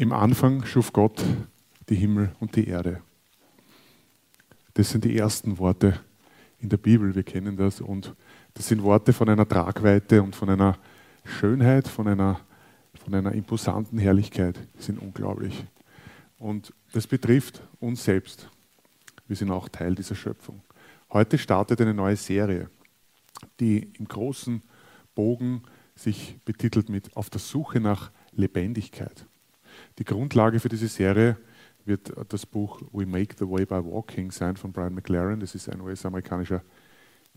Im Anfang schuf Gott die Himmel und die Erde. Das sind die ersten Worte in der Bibel, wir kennen das. Und das sind Worte von einer Tragweite und von einer Schönheit, von einer, von einer imposanten Herrlichkeit. Die sind unglaublich. Und das betrifft uns selbst. Wir sind auch Teil dieser Schöpfung. Heute startet eine neue Serie, die im großen Bogen sich betitelt mit Auf der Suche nach Lebendigkeit. Die Grundlage für diese Serie wird das Buch We Make the Way by Walking sein von Brian McLaren. Das ist ein US-amerikanischer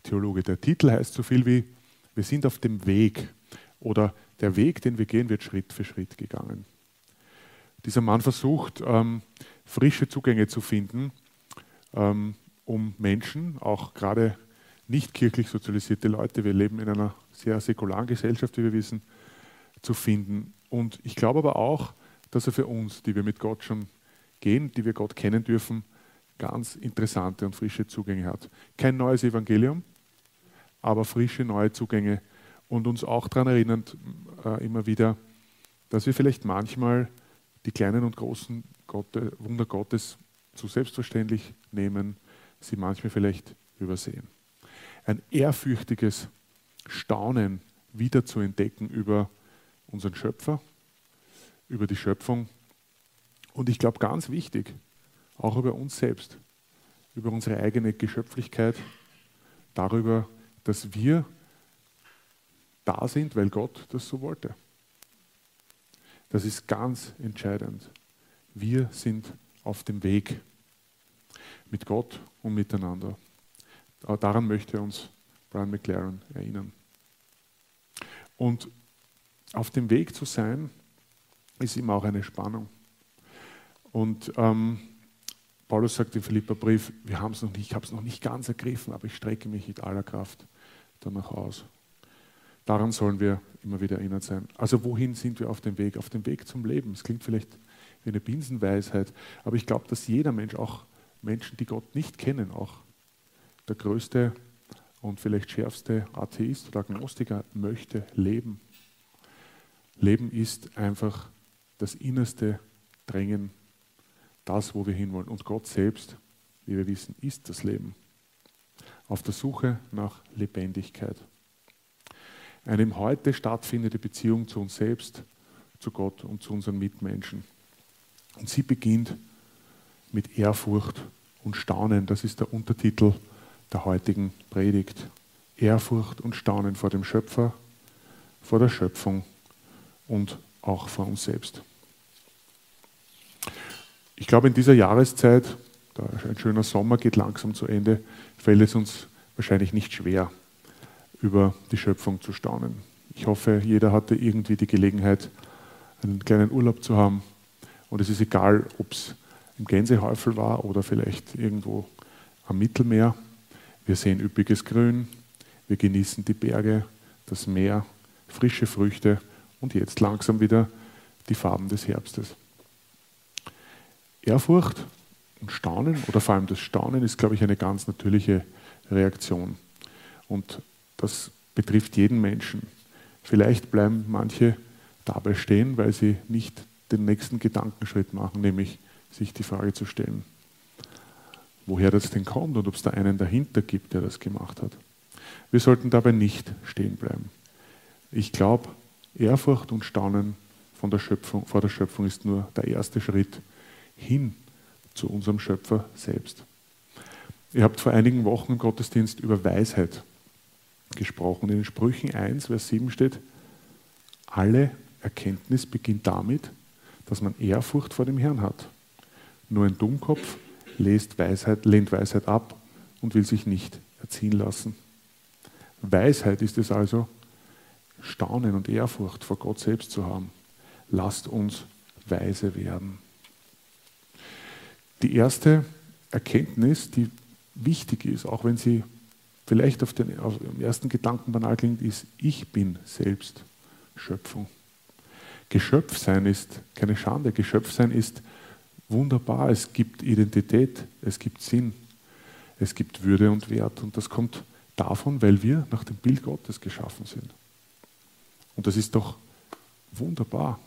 Theologe. Der Titel heißt so viel wie Wir sind auf dem Weg oder der Weg, den wir gehen, wird Schritt für Schritt gegangen. Dieser Mann versucht, ähm, frische Zugänge zu finden, ähm, um Menschen, auch gerade nicht kirchlich sozialisierte Leute, wir leben in einer sehr säkularen Gesellschaft, wie wir wissen, zu finden. Und ich glaube aber auch, dass er für uns, die wir mit Gott schon gehen, die wir Gott kennen dürfen, ganz interessante und frische Zugänge hat. Kein neues Evangelium, aber frische neue Zugänge und uns auch daran erinnert, äh, immer wieder, dass wir vielleicht manchmal die kleinen und großen Gott, Wunder Gottes zu selbstverständlich nehmen, sie manchmal vielleicht übersehen. Ein ehrfürchtiges Staunen wieder zu entdecken über unseren Schöpfer, über die Schöpfung und ich glaube ganz wichtig, auch über uns selbst, über unsere eigene Geschöpflichkeit, darüber, dass wir da sind, weil Gott das so wollte. Das ist ganz entscheidend. Wir sind auf dem Weg mit Gott und miteinander. Daran möchte uns Brian McLaren erinnern. Und auf dem Weg zu sein, ist immer auch eine Spannung. Und ähm, Paulus sagt im Philipperbrief, wir haben es noch nicht, ich habe es noch nicht ganz ergriffen, aber ich strecke mich mit aller Kraft danach aus. Daran sollen wir immer wieder erinnert sein. Also wohin sind wir auf dem Weg? Auf dem Weg zum Leben. Es klingt vielleicht wie eine Binsenweisheit, aber ich glaube, dass jeder Mensch, auch Menschen, die Gott nicht kennen, auch der größte und vielleicht schärfste Atheist oder Agnostiker möchte leben. Leben ist einfach das innerste Drängen, das, wo wir hinwollen. Und Gott selbst, wie wir wissen, ist das Leben. Auf der Suche nach Lebendigkeit. Eine im Heute stattfindende Beziehung zu uns selbst, zu Gott und zu unseren Mitmenschen. Und sie beginnt mit Ehrfurcht und Staunen. Das ist der Untertitel der heutigen Predigt. Ehrfurcht und Staunen vor dem Schöpfer, vor der Schöpfung und auch vor uns selbst. Ich glaube, in dieser Jahreszeit, da ein schöner Sommer geht langsam zu Ende, fällt es uns wahrscheinlich nicht schwer, über die Schöpfung zu staunen. Ich hoffe, jeder hatte irgendwie die Gelegenheit, einen kleinen Urlaub zu haben. Und es ist egal, ob es im Gänsehäufel war oder vielleicht irgendwo am Mittelmeer. Wir sehen üppiges Grün, wir genießen die Berge, das Meer, frische Früchte und jetzt langsam wieder die Farben des Herbstes. Ehrfurcht und Staunen oder vor allem das Staunen ist, glaube ich, eine ganz natürliche Reaktion. Und das betrifft jeden Menschen. Vielleicht bleiben manche dabei stehen, weil sie nicht den nächsten Gedankenschritt machen, nämlich sich die Frage zu stellen, woher das denn kommt und ob es da einen dahinter gibt, der das gemacht hat. Wir sollten dabei nicht stehen bleiben. Ich glaube, Ehrfurcht und Staunen von der Schöpfung, vor der Schöpfung ist nur der erste Schritt hin zu unserem Schöpfer selbst. Ihr habt vor einigen Wochen im Gottesdienst über Weisheit gesprochen. In den Sprüchen 1, Vers 7 steht, alle Erkenntnis beginnt damit, dass man Ehrfurcht vor dem Herrn hat. Nur ein Dummkopf lehnt Weisheit, lehnt Weisheit ab und will sich nicht erziehen lassen. Weisheit ist es also, Staunen und Ehrfurcht vor Gott selbst zu haben. Lasst uns weise werden. Die erste Erkenntnis, die wichtig ist, auch wenn sie vielleicht auf den, auf den ersten Gedanken banal klingt, ist, ich bin selbst Schöpfung. Geschöpf sein ist keine Schande. Geschöpf sein ist wunderbar. Es gibt Identität, es gibt Sinn, es gibt Würde und Wert. Und das kommt davon, weil wir nach dem Bild Gottes geschaffen sind. Und das ist doch wunderbar.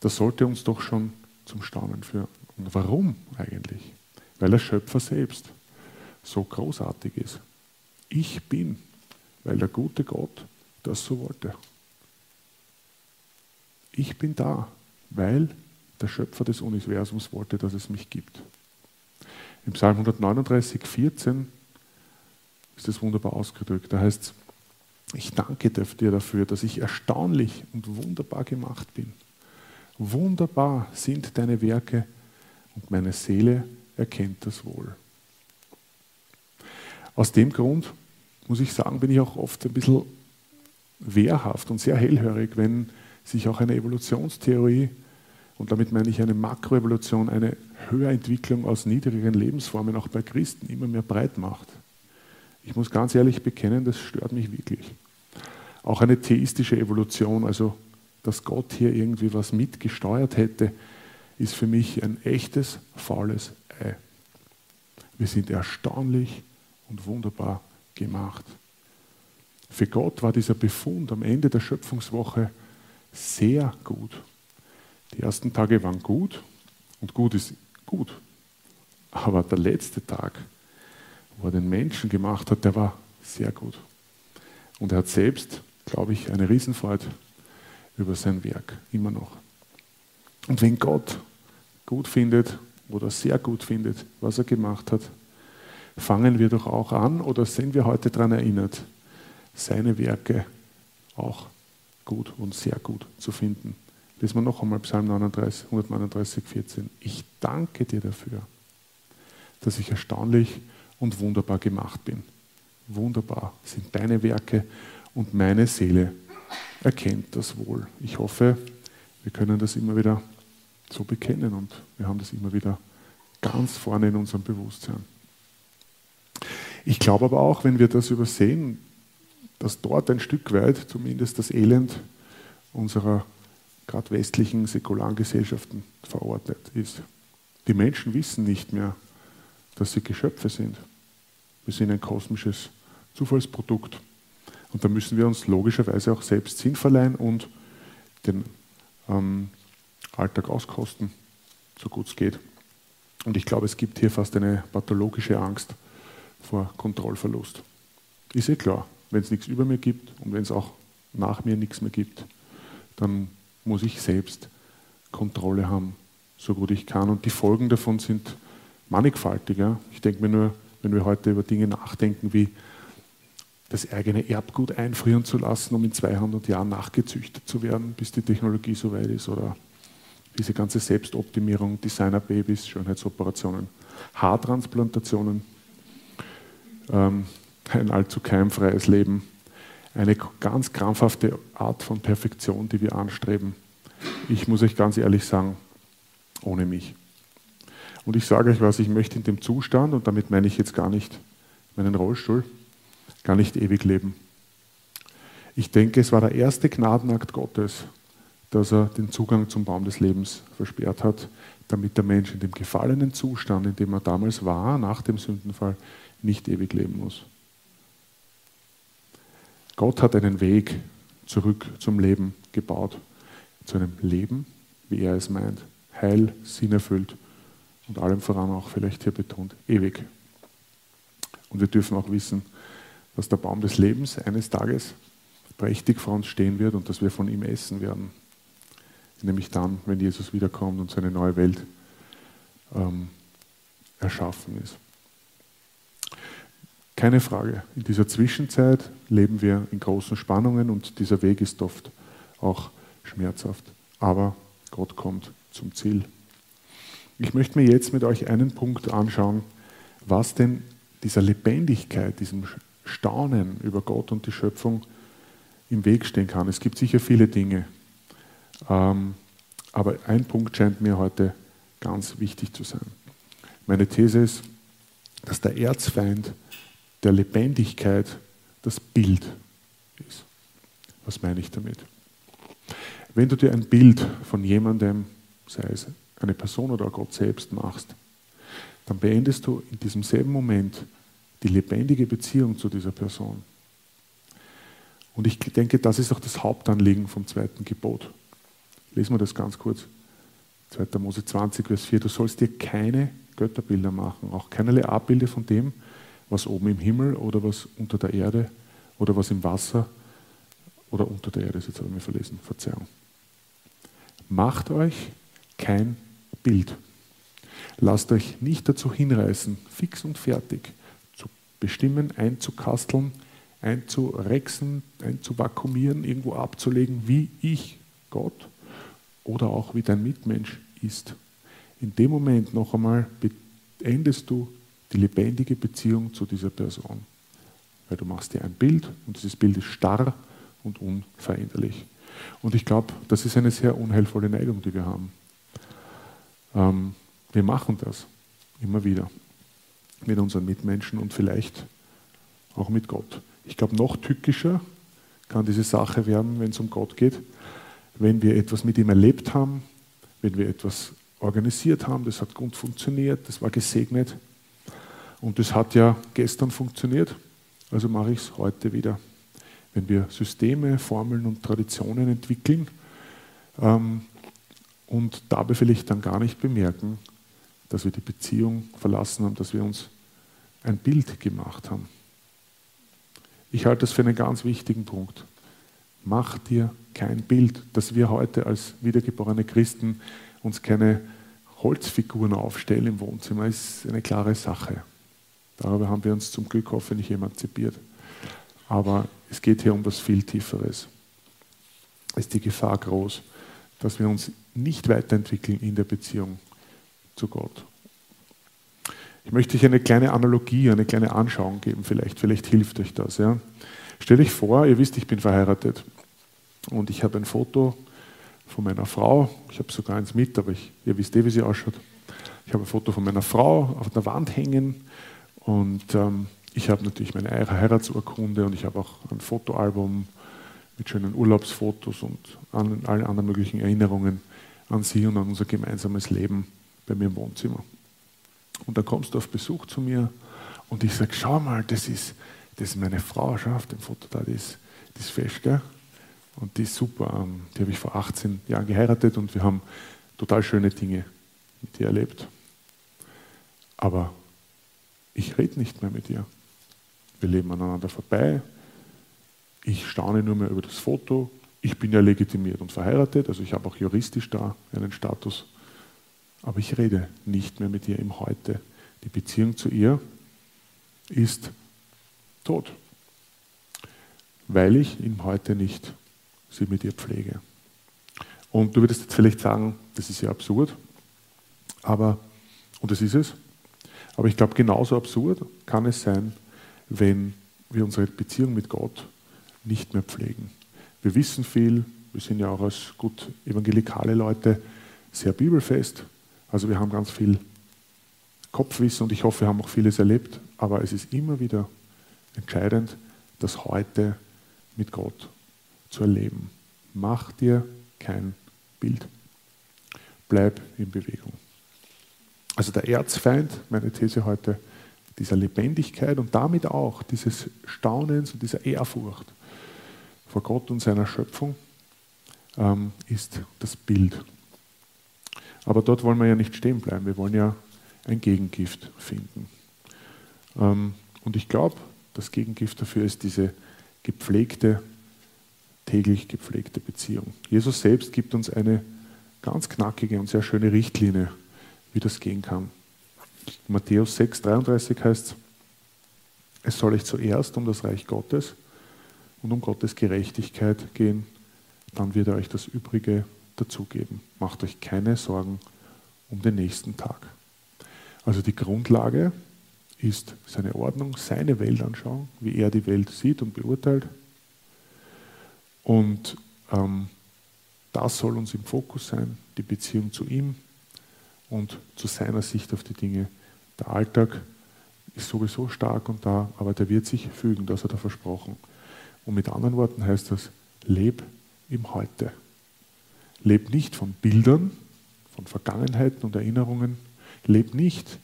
das sollte uns doch schon zum Staunen führen. Und warum eigentlich? Weil der Schöpfer selbst so großartig ist. Ich bin, weil der gute Gott das so wollte. Ich bin da, weil der Schöpfer des Universums wollte, dass es mich gibt. Im Psalm 139, 14 ist es wunderbar ausgedrückt. Da heißt es, ich danke dir dafür, dass ich erstaunlich und wunderbar gemacht bin. Wunderbar sind deine Werke und meine Seele erkennt das wohl. Aus dem Grund, muss ich sagen, bin ich auch oft ein bisschen wehrhaft und sehr hellhörig, wenn sich auch eine Evolutionstheorie, und damit meine ich eine Makroevolution, eine Höherentwicklung aus niedrigeren Lebensformen auch bei Christen immer mehr breit macht. Ich muss ganz ehrlich bekennen, das stört mich wirklich. Auch eine theistische Evolution, also dass Gott hier irgendwie was mitgesteuert hätte, ist für mich ein echtes, faules Ei. Wir sind erstaunlich und wunderbar gemacht. Für Gott war dieser Befund am Ende der Schöpfungswoche sehr gut. Die ersten Tage waren gut und gut ist gut. Aber der letzte Tag, wo er den Menschen gemacht hat, der war sehr gut. Und er hat selbst, glaube ich, eine Riesenfreude über sein Werk, immer noch. Und wenn Gott gut findet oder sehr gut findet, was er gemacht hat, fangen wir doch auch an oder sind wir heute daran erinnert, seine Werke auch gut und sehr gut zu finden. Lesen wir noch einmal Psalm 39, 139, 14. Ich danke dir dafür, dass ich erstaunlich und wunderbar gemacht bin. Wunderbar sind deine Werke und meine Seele erkennt das wohl. Ich hoffe, wir können das immer wieder so bekennen und wir haben das immer wieder ganz vorne in unserem Bewusstsein. Ich glaube aber auch, wenn wir das übersehen, dass dort ein Stück weit zumindest das Elend unserer gerade westlichen säkularen Gesellschaften verordnet ist. Die Menschen wissen nicht mehr, dass sie Geschöpfe sind. Wir sind ein kosmisches Zufallsprodukt. Und da müssen wir uns logischerweise auch selbst Sinn verleihen und den ähm, Alltag auskosten, so gut es geht. Und ich glaube, es gibt hier fast eine pathologische Angst vor Kontrollverlust. Ist eh klar, wenn es nichts über mir gibt und wenn es auch nach mir nichts mehr gibt, dann muss ich selbst Kontrolle haben, so gut ich kann. Und die Folgen davon sind mannigfaltiger. Ich denke mir nur, wenn wir heute über Dinge nachdenken, wie das eigene Erbgut einfrieren zu lassen, um in 200 Jahren nachgezüchtet zu werden, bis die Technologie so weit ist, oder diese ganze Selbstoptimierung, Designerbabys, Schönheitsoperationen, Haartransplantationen, ähm, ein allzu keimfreies Leben, eine ganz krampfhafte Art von Perfektion, die wir anstreben. Ich muss euch ganz ehrlich sagen, ohne mich. Und ich sage euch was, ich möchte in dem Zustand, und damit meine ich jetzt gar nicht meinen Rollstuhl, gar nicht ewig leben. Ich denke, es war der erste Gnadenakt Gottes, dass er den Zugang zum Baum des Lebens versperrt hat, damit der Mensch in dem gefallenen Zustand, in dem er damals war, nach dem Sündenfall, nicht ewig leben muss. Gott hat einen Weg zurück zum Leben gebaut, zu einem Leben, wie er es meint, heil, sinnerfüllt und allem voran auch vielleicht hier betont, ewig. Und wir dürfen auch wissen, dass der Baum des Lebens eines Tages prächtig vor uns stehen wird und dass wir von ihm essen werden. Nämlich dann, wenn Jesus wiederkommt und seine neue Welt ähm, erschaffen ist. Keine Frage, in dieser Zwischenzeit leben wir in großen Spannungen und dieser Weg ist oft auch schmerzhaft. Aber Gott kommt zum Ziel. Ich möchte mir jetzt mit euch einen Punkt anschauen, was denn dieser Lebendigkeit, diesem Staunen über Gott und die Schöpfung im Weg stehen kann. Es gibt sicher viele Dinge, ähm, aber ein Punkt scheint mir heute ganz wichtig zu sein. Meine These ist, dass der Erzfeind der Lebendigkeit das Bild ist. Was meine ich damit? Wenn du dir ein Bild von jemandem, sei es eine Person oder Gott selbst, machst, dann beendest du in diesem selben Moment die lebendige Beziehung zu dieser Person. Und ich denke, das ist auch das Hauptanliegen vom zweiten Gebot. Lesen wir das ganz kurz. 2. Mose 20, Vers 4. Du sollst dir keine Götterbilder machen, auch keinerlei Abbilde von dem, was oben im Himmel oder was unter der Erde oder was im Wasser oder unter der Erde ist. Jetzt habe ich mir verlesen, Verzeihung. Macht euch kein Bild. Lasst euch nicht dazu hinreißen, fix und fertig bestimmen, einzukasteln, einzurexen, einzuvakuumieren, irgendwo abzulegen, wie ich, Gott, oder auch wie dein Mitmensch ist. In dem Moment noch einmal beendest du die lebendige Beziehung zu dieser Person. Weil du machst dir ein Bild und dieses Bild ist starr und unveränderlich. Und ich glaube, das ist eine sehr unheilvolle Neigung, die wir haben. Ähm, wir machen das immer wieder mit unseren Mitmenschen und vielleicht auch mit Gott. Ich glaube, noch tückischer kann diese Sache werden, wenn es um Gott geht, wenn wir etwas mit ihm erlebt haben, wenn wir etwas organisiert haben, das hat gut funktioniert, das war gesegnet und das hat ja gestern funktioniert, also mache ich es heute wieder. Wenn wir Systeme, Formeln und Traditionen entwickeln ähm, und dabei vielleicht dann gar nicht bemerken, dass wir die Beziehung verlassen haben, dass wir uns ein Bild gemacht haben. Ich halte das für einen ganz wichtigen Punkt. Mach dir kein Bild, dass wir heute als wiedergeborene Christen uns keine Holzfiguren aufstellen im Wohnzimmer, ist eine klare Sache. Darüber haben wir uns zum Glück hoffentlich emanzipiert. Aber es geht hier um was viel Tieferes. Es ist die Gefahr groß, dass wir uns nicht weiterentwickeln in der Beziehung zu Gott. Ich möchte euch eine kleine Analogie, eine kleine Anschauung geben, vielleicht, vielleicht hilft euch das. Ja. Stellt euch vor, ihr wisst, ich bin verheiratet und ich habe ein Foto von meiner Frau. Ich habe sogar eins mit, aber ich, ihr wisst eh, wie sie ausschaut. Ich habe ein Foto von meiner Frau auf der Wand hängen und ähm, ich habe natürlich meine Heiratsurkunde und ich habe auch ein Fotoalbum mit schönen Urlaubsfotos und an, allen anderen möglichen Erinnerungen an sie und an unser gemeinsames Leben bei mir im Wohnzimmer. Und dann kommst du auf Besuch zu mir und ich sage, schau mal, das ist, das ist meine Frau, schau auf dem Foto da, die ist, die ist fest, gell? Und die ist super. Ähm, die habe ich vor 18 Jahren geheiratet und wir haben total schöne Dinge mit ihr erlebt. Aber ich rede nicht mehr mit ihr. Wir leben aneinander vorbei. Ich staune nur mehr über das Foto. Ich bin ja legitimiert und verheiratet, also ich habe auch juristisch da einen Status. Aber ich rede nicht mehr mit ihr im Heute. Die Beziehung zu ihr ist tot, weil ich im Heute nicht sie mit ihr pflege. Und du würdest jetzt vielleicht sagen, das ist ja absurd, aber, und das ist es, aber ich glaube, genauso absurd kann es sein, wenn wir unsere Beziehung mit Gott nicht mehr pflegen. Wir wissen viel, wir sind ja auch als gut evangelikale Leute sehr bibelfest, also wir haben ganz viel Kopfwissen und ich hoffe, wir haben auch vieles erlebt, aber es ist immer wieder entscheidend, das heute mit Gott zu erleben. Mach dir kein Bild. Bleib in Bewegung. Also der Erzfeind, meine These heute, dieser Lebendigkeit und damit auch dieses Staunens und dieser Ehrfurcht vor Gott und seiner Schöpfung ähm, ist das Bild. Aber dort wollen wir ja nicht stehen bleiben. Wir wollen ja ein Gegengift finden. Ähm, und ich glaube, das Gegengift dafür ist diese gepflegte, täglich gepflegte Beziehung. Jesus selbst gibt uns eine ganz knackige und sehr schöne Richtlinie, wie das gehen kann. In Matthäus 6, 33 heißt es, es soll euch zuerst um das Reich Gottes und um Gottes Gerechtigkeit gehen, dann wird er euch das Übrige dazugeben. Macht euch keine Sorgen um den nächsten Tag. Also die Grundlage ist seine Ordnung, seine Weltanschauung, wie er die Welt sieht und beurteilt. Und ähm, das soll uns im Fokus sein, die Beziehung zu ihm und zu seiner Sicht auf die Dinge. Der Alltag ist sowieso stark und da, aber der wird sich fügen, das hat er versprochen. Und mit anderen Worten heißt das, leb im Heute. Leb nicht von Bildern, von Vergangenheiten und Erinnerungen. Leb nicht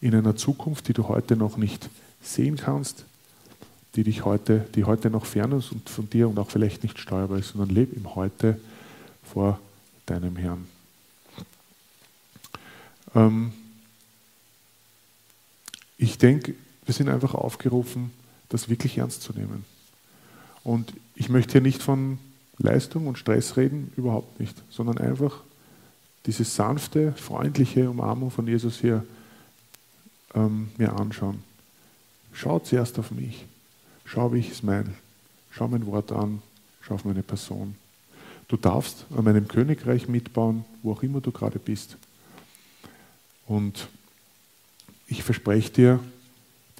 in einer Zukunft, die du heute noch nicht sehen kannst, die dich heute, die heute noch fern ist und von dir und auch vielleicht nicht steuerbar ist, sondern leb im Heute vor deinem Herrn. Ähm, ich denke, wir sind einfach aufgerufen, das wirklich ernst zu nehmen. Und ich möchte hier nicht von Leistung und Stress reden, überhaupt nicht, sondern einfach diese sanfte, freundliche Umarmung von Jesus hier ähm, mir anschauen. Schau zuerst auf mich. Schau, wie ich es meine. Schau mein Wort an. Schau auf meine Person. Du darfst an meinem Königreich mitbauen, wo auch immer du gerade bist. Und ich verspreche dir,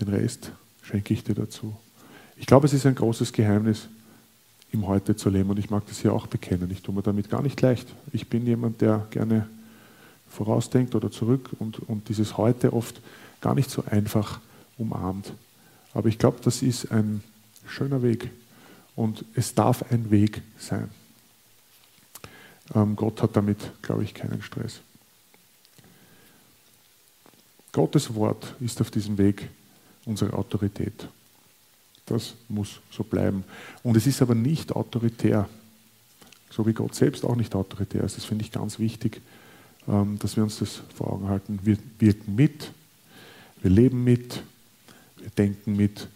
den Rest schenke ich dir dazu. Ich glaube, es ist ein großes Geheimnis, im Heute zu leben. Und ich mag das hier auch bekennen. Ich tue mir damit gar nicht leicht. Ich bin jemand, der gerne vorausdenkt oder zurück und, und dieses Heute oft gar nicht so einfach umarmt. Aber ich glaube, das ist ein schöner Weg. Und es darf ein Weg sein. Ähm, Gott hat damit, glaube ich, keinen Stress. Gottes Wort ist auf diesem Weg unsere Autorität. Das muss so bleiben. Und es ist aber nicht autoritär, so wie Gott selbst auch nicht autoritär ist. Das finde ich ganz wichtig, ähm, dass wir uns das vor Augen halten. Wir wirken mit, wir leben mit, wir denken mit,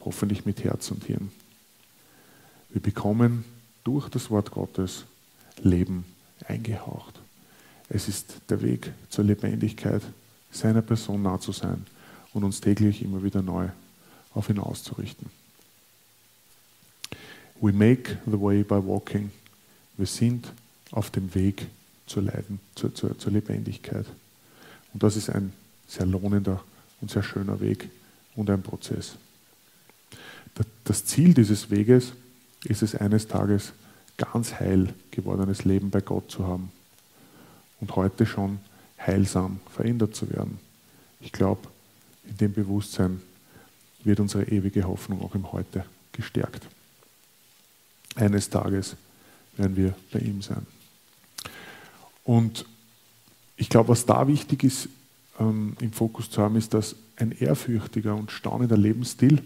hoffentlich mit Herz und Hirn. Wir bekommen durch das Wort Gottes Leben eingehaucht. Es ist der Weg zur Lebendigkeit, seiner Person nah zu sein und uns täglich immer wieder neu auf ihn auszurichten. We make the way by walking. Wir sind auf dem Weg zur, Leiden, zur, zur, zur Lebendigkeit. Und das ist ein sehr lohnender und sehr schöner Weg und ein Prozess. Das Ziel dieses Weges ist es eines Tages, ganz heil gewordenes Leben bei Gott zu haben und heute schon heilsam verändert zu werden. Ich glaube, in dem Bewusstsein wird unsere ewige Hoffnung auch im Heute gestärkt. Eines Tages werden wir bei ihm sein. Und ich glaube, was da wichtig ist, ähm, im Fokus zu haben, ist, dass ein ehrfürchtiger und staunender Lebensstil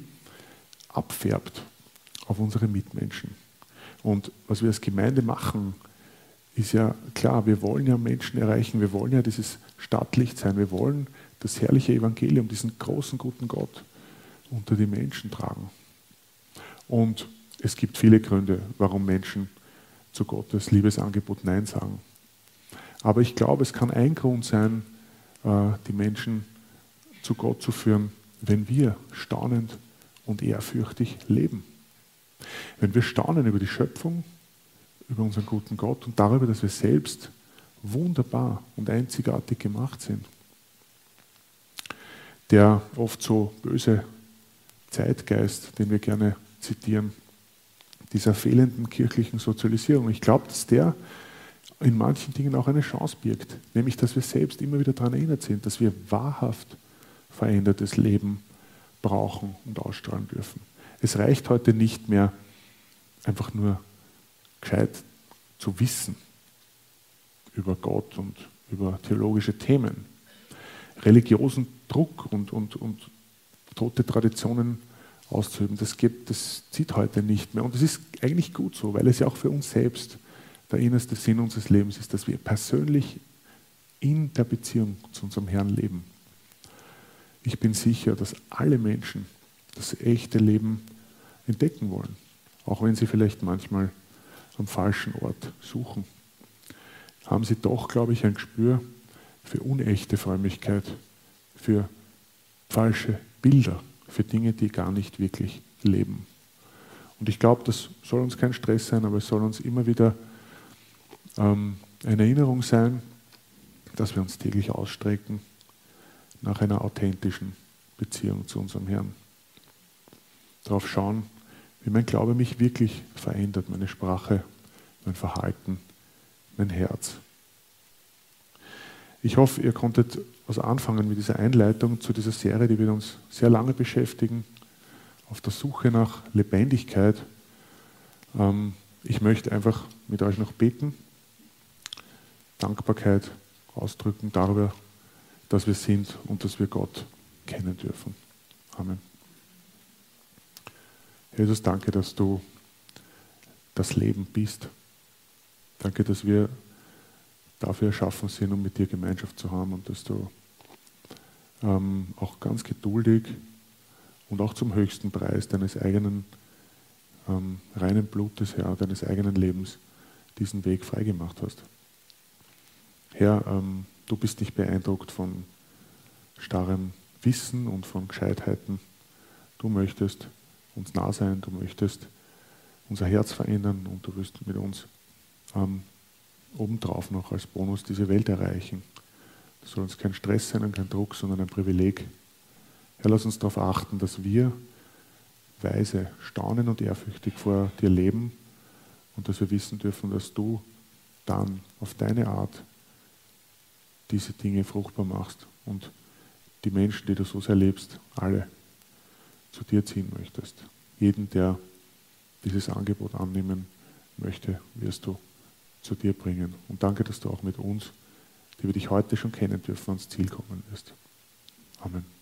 abfärbt auf unsere Mitmenschen. Und was wir als Gemeinde machen, ist ja klar, wir wollen ja Menschen erreichen, wir wollen ja dieses Stadtlicht sein, wir wollen das herrliche Evangelium, diesen großen, guten Gott unter die Menschen tragen. Und es gibt viele Gründe, warum Menschen zu Gottes Liebesangebot Nein sagen. Aber ich glaube, es kann ein Grund sein, äh, die Menschen zu Gott zu führen, wenn wir staunend und ehrfürchtig leben. Wenn wir staunen über die Schöpfung, über unseren guten Gott und darüber, dass wir selbst wunderbar und einzigartig gemacht sind. Der oft so böse Zeitgeist, den wir gerne zitieren, dieser fehlenden kirchlichen Sozialisierung. Ich glaube, dass der in manchen Dingen auch eine Chance birgt, nämlich dass wir selbst immer wieder daran erinnert sind, dass wir wahrhaft verändertes Leben brauchen und ausstrahlen dürfen. Es reicht heute nicht mehr, einfach nur gescheit zu wissen über Gott und über theologische Themen. Religiosen Druck und, und, und tote Traditionen auszuüben. Das, geht, das zieht heute nicht mehr. Und das ist eigentlich gut so, weil es ja auch für uns selbst der innerste Sinn unseres Lebens ist, dass wir persönlich in der Beziehung zu unserem Herrn leben. Ich bin sicher, dass alle Menschen das echte Leben entdecken wollen, auch wenn sie vielleicht manchmal am falschen Ort suchen. Haben sie doch, glaube ich, ein Gespür für unechte Frömmigkeit, für falsche Bilder für Dinge, die gar nicht wirklich leben. Und ich glaube, das soll uns kein Stress sein, aber es soll uns immer wieder ähm, eine Erinnerung sein, dass wir uns täglich ausstrecken nach einer authentischen Beziehung zu unserem Herrn. Darauf schauen, wie mein Glaube mich wirklich verändert, meine Sprache, mein Verhalten, mein Herz. Ich hoffe, ihr konntet also anfangen mit dieser Einleitung zu dieser Serie, die wird uns sehr lange beschäftigen, auf der Suche nach Lebendigkeit. Ähm, ich möchte einfach mit euch noch beten, Dankbarkeit ausdrücken darüber, dass wir sind und dass wir Gott kennen dürfen. Amen. Jesus, danke, dass du das Leben bist. Danke, dass wir dafür erschaffen sind, um mit dir Gemeinschaft zu haben und dass du ähm, auch ganz geduldig und auch zum höchsten Preis deines eigenen ähm, reinen Blutes, Herr, deines eigenen Lebens diesen Weg freigemacht hast. Herr, ähm, du bist nicht beeindruckt von starrem Wissen und von Gescheitheiten. Du möchtest uns nah sein, du möchtest unser Herz verändern und du wirst mit uns ähm, obendrauf noch als Bonus diese Welt erreichen. Das soll uns kein Stress sein und kein Druck, sondern ein Privileg. Herr, lass uns darauf achten, dass wir weise, staunen und ehrfürchtig vor dir leben und dass wir wissen dürfen, dass du dann auf deine Art diese Dinge fruchtbar machst und die Menschen, die du so sehr lebst, alle zu dir ziehen möchtest. Jeden, der dieses Angebot annehmen möchte, wirst du zu dir bringen. Und danke, dass du auch mit uns, die wir dich heute schon kennen dürfen, ans Ziel kommen wirst. Amen.